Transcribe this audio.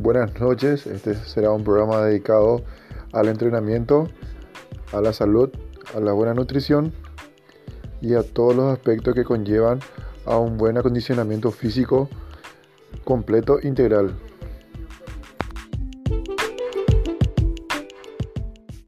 buenas noches. Este será un programa dedicado al entrenamiento, a la salud, a la buena nutrición y a todos los aspectos que conllevan a un buen acondicionamiento físico completo integral.